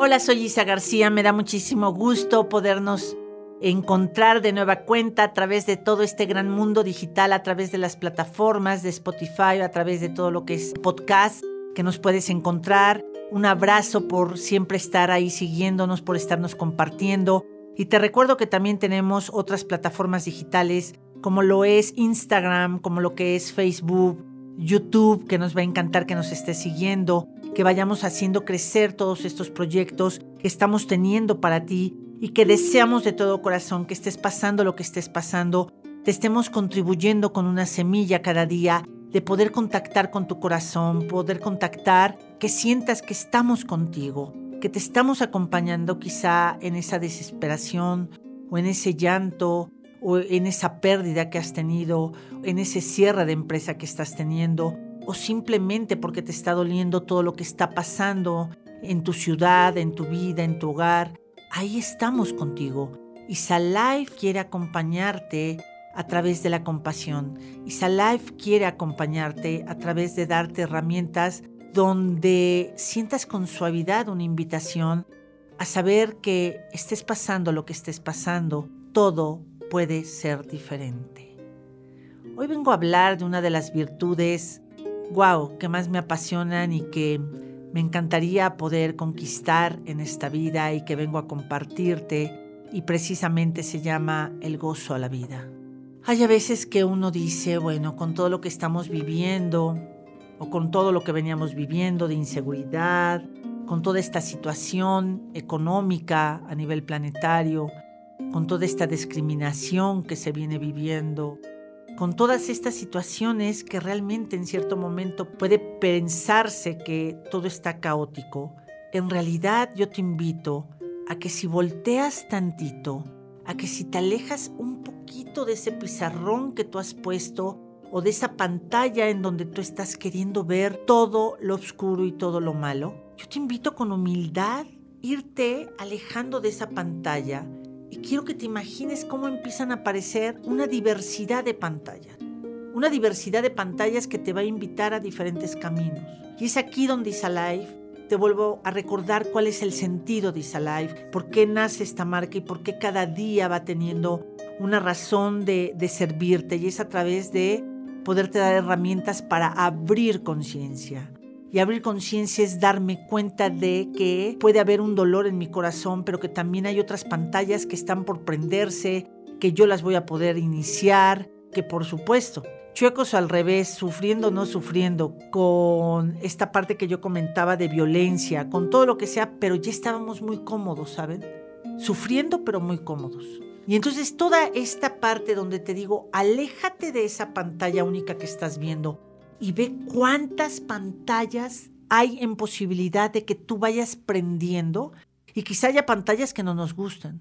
Hola, soy Isa García. Me da muchísimo gusto podernos encontrar de nueva cuenta a través de todo este gran mundo digital, a través de las plataformas de Spotify, a través de todo lo que es podcast que nos puedes encontrar. Un abrazo por siempre estar ahí siguiéndonos, por estarnos compartiendo. Y te recuerdo que también tenemos otras plataformas digitales como lo es Instagram, como lo que es Facebook, YouTube, que nos va a encantar que nos esté siguiendo, que vayamos haciendo crecer todos estos proyectos que estamos teniendo para ti y que deseamos de todo corazón que estés pasando lo que estés pasando, te estemos contribuyendo con una semilla cada día de poder contactar con tu corazón, poder contactar, que sientas que estamos contigo, que te estamos acompañando quizá en esa desesperación o en ese llanto o en esa pérdida que has tenido, en ese cierre de empresa que estás teniendo, o simplemente porque te está doliendo todo lo que está pasando en tu ciudad, en tu vida, en tu hogar, ahí estamos contigo. Isalife quiere acompañarte a través de la compasión. Isalife quiere acompañarte a través de darte herramientas donde sientas con suavidad una invitación a saber que estés pasando lo que estés pasando, todo puede ser diferente. Hoy vengo a hablar de una de las virtudes, wow, que más me apasionan y que me encantaría poder conquistar en esta vida y que vengo a compartirte y precisamente se llama el gozo a la vida. Hay a veces que uno dice, bueno, con todo lo que estamos viviendo o con todo lo que veníamos viviendo de inseguridad, con toda esta situación económica a nivel planetario, con toda esta discriminación que se viene viviendo, con todas estas situaciones que realmente en cierto momento puede pensarse que todo está caótico, en realidad yo te invito a que si volteas tantito, a que si te alejas un poquito de ese pizarrón que tú has puesto o de esa pantalla en donde tú estás queriendo ver todo lo oscuro y todo lo malo, yo te invito con humildad irte alejando de esa pantalla y quiero que te imagines cómo empiezan a aparecer una diversidad de pantallas. Una diversidad de pantallas que te va a invitar a diferentes caminos. Y es aquí donde Isalife te vuelvo a recordar cuál es el sentido de Isalife, por qué nace esta marca y por qué cada día va teniendo una razón de, de servirte. Y es a través de poderte dar herramientas para abrir conciencia, y abrir conciencia es darme cuenta de que puede haber un dolor en mi corazón, pero que también hay otras pantallas que están por prenderse, que yo las voy a poder iniciar, que por supuesto, chuecos al revés, sufriendo o no sufriendo, con esta parte que yo comentaba de violencia, con todo lo que sea, pero ya estábamos muy cómodos, ¿saben? Sufriendo, pero muy cómodos. Y entonces toda esta parte donde te digo, aléjate de esa pantalla única que estás viendo, y ve cuántas pantallas hay en posibilidad de que tú vayas prendiendo y quizá haya pantallas que no nos gustan.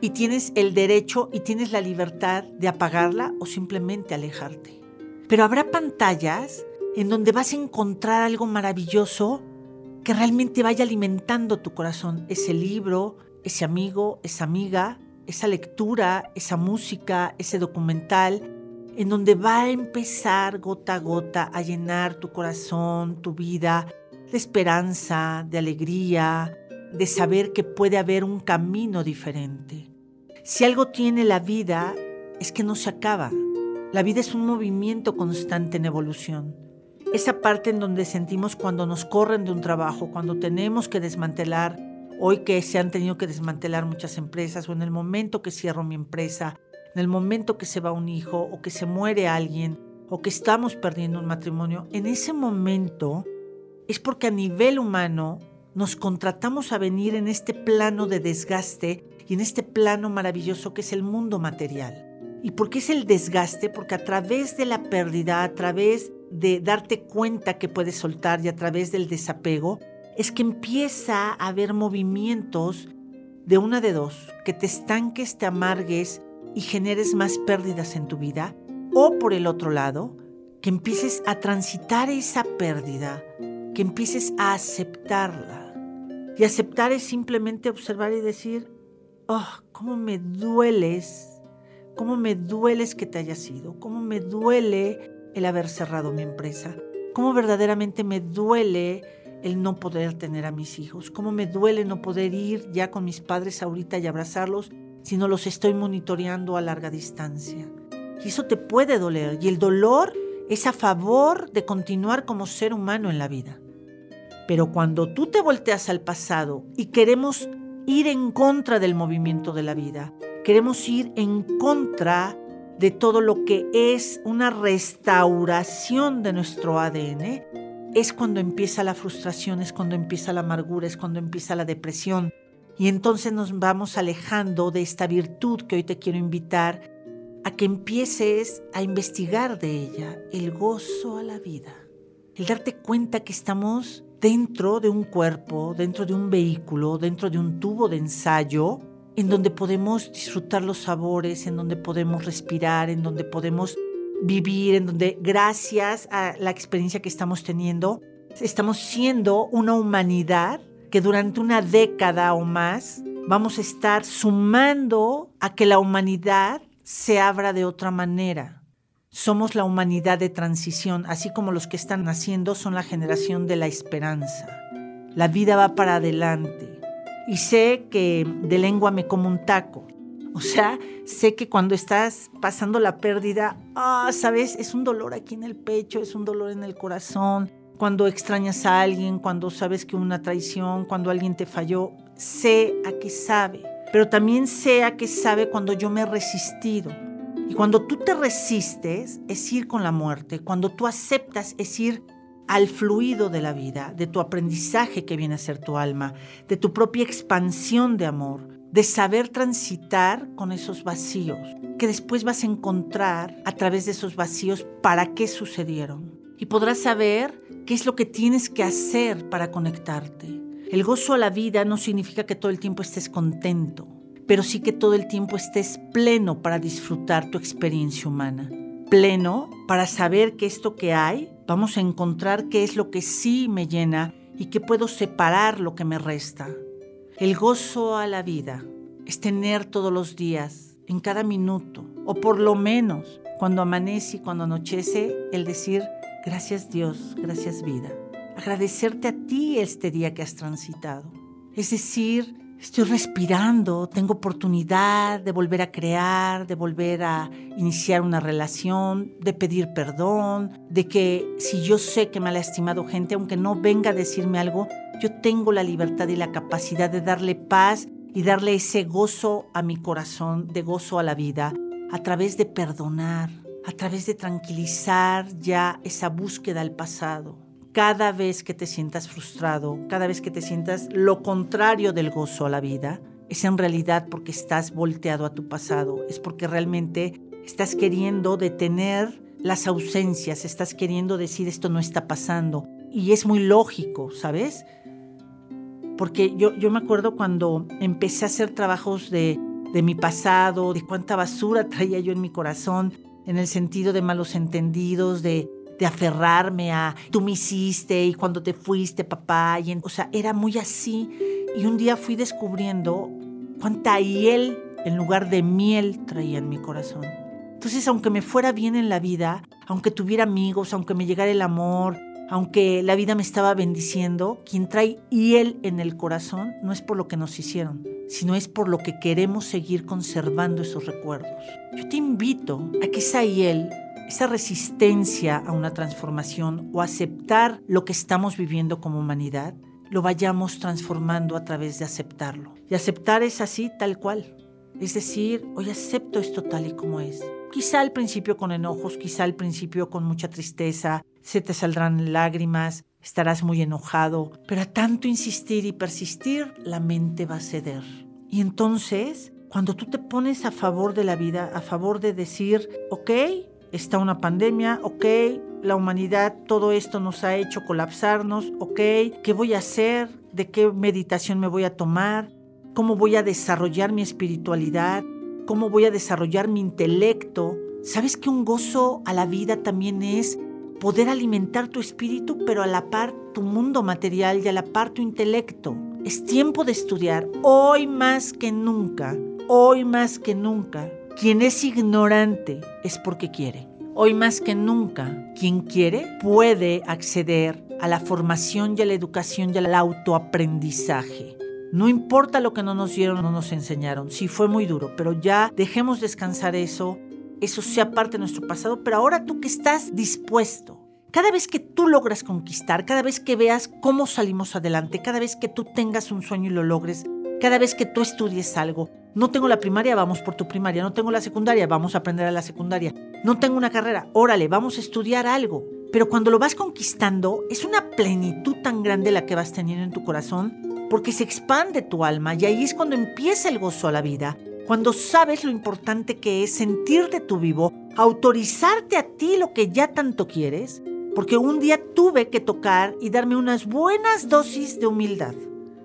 Y tienes el derecho y tienes la libertad de apagarla o simplemente alejarte. Pero habrá pantallas en donde vas a encontrar algo maravilloso que realmente vaya alimentando tu corazón. Ese libro, ese amigo, esa amiga, esa lectura, esa música, ese documental, en donde va a empezar gota a gota a llenar tu corazón, tu vida de esperanza, de alegría, de saber que puede haber un camino diferente. Si algo tiene la vida es que no se acaba. La vida es un movimiento constante en evolución. Esa parte en donde sentimos cuando nos corren de un trabajo, cuando tenemos que desmantelar, hoy que se han tenido que desmantelar muchas empresas o en el momento que cierro mi empresa, en el momento que se va un hijo o que se muere alguien o que estamos perdiendo un matrimonio, en ese momento es porque a nivel humano nos contratamos a venir en este plano de desgaste y en este plano maravilloso que es el mundo material. ¿Y por qué es el desgaste? Porque a través de la pérdida, a través de darte cuenta que puedes soltar y a través del desapego, es que empieza a haber movimientos de una de dos, que te estanques, te amargues y generes más pérdidas en tu vida, o por el otro lado, que empieces a transitar esa pérdida, que empieces a aceptarla. Y aceptar es simplemente observar y decir, oh, cómo me dueles, cómo me dueles que te hayas ido, cómo me duele el haber cerrado mi empresa, cómo verdaderamente me duele el no poder tener a mis hijos, cómo me duele no poder ir ya con mis padres ahorita y abrazarlos, si no los estoy monitoreando a larga distancia. Y eso te puede doler. Y el dolor es a favor de continuar como ser humano en la vida. Pero cuando tú te volteas al pasado y queremos ir en contra del movimiento de la vida, queremos ir en contra de todo lo que es una restauración de nuestro ADN, es cuando empieza la frustración, es cuando empieza la amargura, es cuando empieza la depresión. Y entonces nos vamos alejando de esta virtud que hoy te quiero invitar a que empieces a investigar de ella, el gozo a la vida. El darte cuenta que estamos dentro de un cuerpo, dentro de un vehículo, dentro de un tubo de ensayo, en donde podemos disfrutar los sabores, en donde podemos respirar, en donde podemos vivir, en donde gracias a la experiencia que estamos teniendo, estamos siendo una humanidad que durante una década o más vamos a estar sumando a que la humanidad se abra de otra manera. Somos la humanidad de transición, así como los que están naciendo son la generación de la esperanza. La vida va para adelante. Y sé que de lengua me como un taco. O sea, sé que cuando estás pasando la pérdida, ah, sabes, es un dolor aquí en el pecho, es un dolor en el corazón. Cuando extrañas a alguien, cuando sabes que una traición, cuando alguien te falló, sé a qué sabe pero también sea que sabe cuando yo me he resistido. Y cuando tú te resistes es ir con la muerte, cuando tú aceptas es ir al fluido de la vida, de tu aprendizaje que viene a ser tu alma, de tu propia expansión de amor, de saber transitar con esos vacíos, que después vas a encontrar a través de esos vacíos para qué sucedieron. Y podrás saber qué es lo que tienes que hacer para conectarte. El gozo a la vida no significa que todo el tiempo estés contento, pero sí que todo el tiempo estés pleno para disfrutar tu experiencia humana. Pleno para saber que esto que hay, vamos a encontrar qué es lo que sí me llena y que puedo separar lo que me resta. El gozo a la vida es tener todos los días, en cada minuto, o por lo menos cuando amanece y cuando anochece, el decir, gracias Dios, gracias vida agradecerte a ti este día que has transitado. Es decir, estoy respirando, tengo oportunidad de volver a crear, de volver a iniciar una relación, de pedir perdón, de que si yo sé que me ha lastimado gente, aunque no venga a decirme algo, yo tengo la libertad y la capacidad de darle paz y darle ese gozo a mi corazón, de gozo a la vida, a través de perdonar, a través de tranquilizar ya esa búsqueda al pasado cada vez que te sientas frustrado, cada vez que te sientas lo contrario del gozo a la vida, es en realidad porque estás volteado a tu pasado, es porque realmente estás queriendo detener las ausencias, estás queriendo decir esto no está pasando. Y es muy lógico, ¿sabes? Porque yo, yo me acuerdo cuando empecé a hacer trabajos de, de mi pasado, de cuánta basura traía yo en mi corazón, en el sentido de malos entendidos, de, de aferrarme a tú me hiciste y cuando te fuiste, papá. Y o sea, era muy así. Y un día fui descubriendo cuánta hiel en lugar de miel traía en mi corazón. Entonces, aunque me fuera bien en la vida, aunque tuviera amigos, aunque me llegara el amor, aunque la vida me estaba bendiciendo, quien trae hiel en el corazón no es por lo que nos hicieron, sino es por lo que queremos seguir conservando esos recuerdos. Yo te invito a que esa hiel esa resistencia a una transformación o aceptar lo que estamos viviendo como humanidad, lo vayamos transformando a través de aceptarlo. Y aceptar es así, tal cual. Es decir, hoy acepto esto tal y como es. Quizá al principio con enojos, quizá al principio con mucha tristeza, se te saldrán lágrimas, estarás muy enojado, pero a tanto insistir y persistir, la mente va a ceder. Y entonces, cuando tú te pones a favor de la vida, a favor de decir, ok, está una pandemia, ok, la humanidad, todo esto nos ha hecho colapsarnos, ok, ¿qué voy a hacer? ¿De qué meditación me voy a tomar? ¿Cómo voy a desarrollar mi espiritualidad? ¿Cómo voy a desarrollar mi intelecto? ¿Sabes que un gozo a la vida también es poder alimentar tu espíritu, pero a la par tu mundo material y a la par tu intelecto? Es tiempo de estudiar hoy más que nunca, hoy más que nunca quien es ignorante es porque quiere. Hoy más que nunca, quien quiere puede acceder a la formación y a la educación y al autoaprendizaje. No importa lo que no nos dieron no nos enseñaron, sí fue muy duro, pero ya dejemos descansar eso, eso sea parte de nuestro pasado, pero ahora tú que estás dispuesto, cada vez que tú logras conquistar, cada vez que veas cómo salimos adelante, cada vez que tú tengas un sueño y lo logres, cada vez que tú estudies algo, no tengo la primaria, vamos por tu primaria, no tengo la secundaria, vamos a aprender a la secundaria, no tengo una carrera, órale, vamos a estudiar algo. Pero cuando lo vas conquistando, es una plenitud tan grande la que vas teniendo en tu corazón porque se expande tu alma y ahí es cuando empieza el gozo a la vida, cuando sabes lo importante que es sentirte tu vivo, autorizarte a ti lo que ya tanto quieres, porque un día tuve que tocar y darme unas buenas dosis de humildad.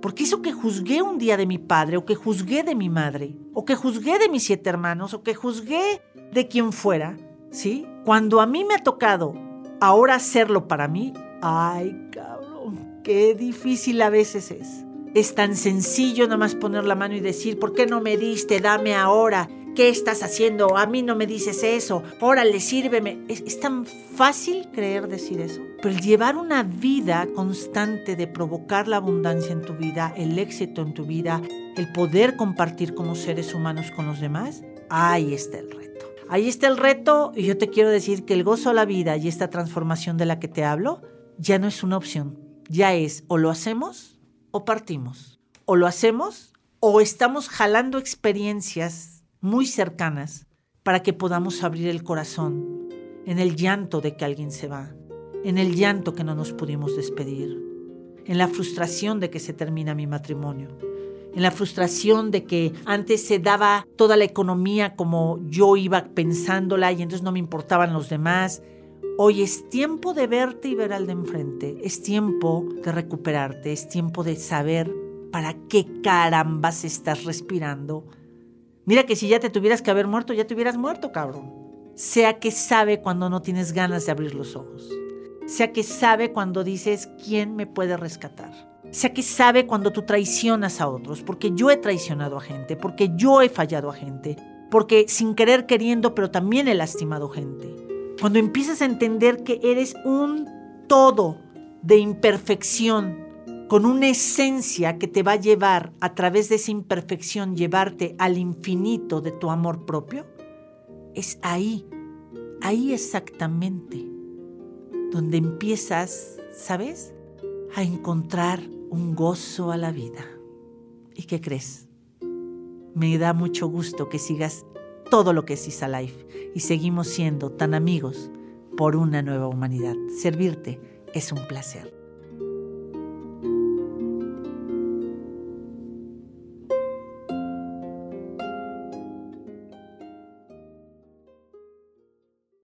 Porque eso que juzgué un día de mi padre, o que juzgué de mi madre, o que juzgué de mis siete hermanos, o que juzgué de quien fuera, ¿sí? Cuando a mí me ha tocado ahora hacerlo para mí, ay cabrón, qué difícil a veces es. Es tan sencillo nada más poner la mano y decir, ¿por qué no me diste? Dame ahora. ¿Qué estás haciendo? A mí no me dices eso. Órale, sírveme. Es, es tan fácil creer decir eso. Pero el llevar una vida constante de provocar la abundancia en tu vida, el éxito en tu vida, el poder compartir como seres humanos con los demás, ahí está el reto. Ahí está el reto y yo te quiero decir que el gozo a la vida y esta transformación de la que te hablo ya no es una opción. Ya es o lo hacemos partimos. O lo hacemos o estamos jalando experiencias muy cercanas para que podamos abrir el corazón en el llanto de que alguien se va, en el llanto que no nos pudimos despedir, en la frustración de que se termina mi matrimonio, en la frustración de que antes se daba toda la economía como yo iba pensándola y entonces no me importaban los demás Hoy es tiempo de verte y ver al de enfrente. Es tiempo de recuperarte. Es tiempo de saber para qué carambas estás respirando. Mira que si ya te tuvieras que haber muerto, ya te hubieras muerto, cabrón. Sea que sabe cuando no tienes ganas de abrir los ojos. Sea que sabe cuando dices, ¿quién me puede rescatar? Sea que sabe cuando tú traicionas a otros, porque yo he traicionado a gente, porque yo he fallado a gente, porque sin querer queriendo, pero también he lastimado gente. Cuando empiezas a entender que eres un todo de imperfección, con una esencia que te va a llevar a través de esa imperfección, llevarte al infinito de tu amor propio, es ahí, ahí exactamente, donde empiezas, ¿sabes? A encontrar un gozo a la vida. ¿Y qué crees? Me da mucho gusto que sigas todo lo que es Isa Life y seguimos siendo tan amigos por una nueva humanidad. Servirte es un placer.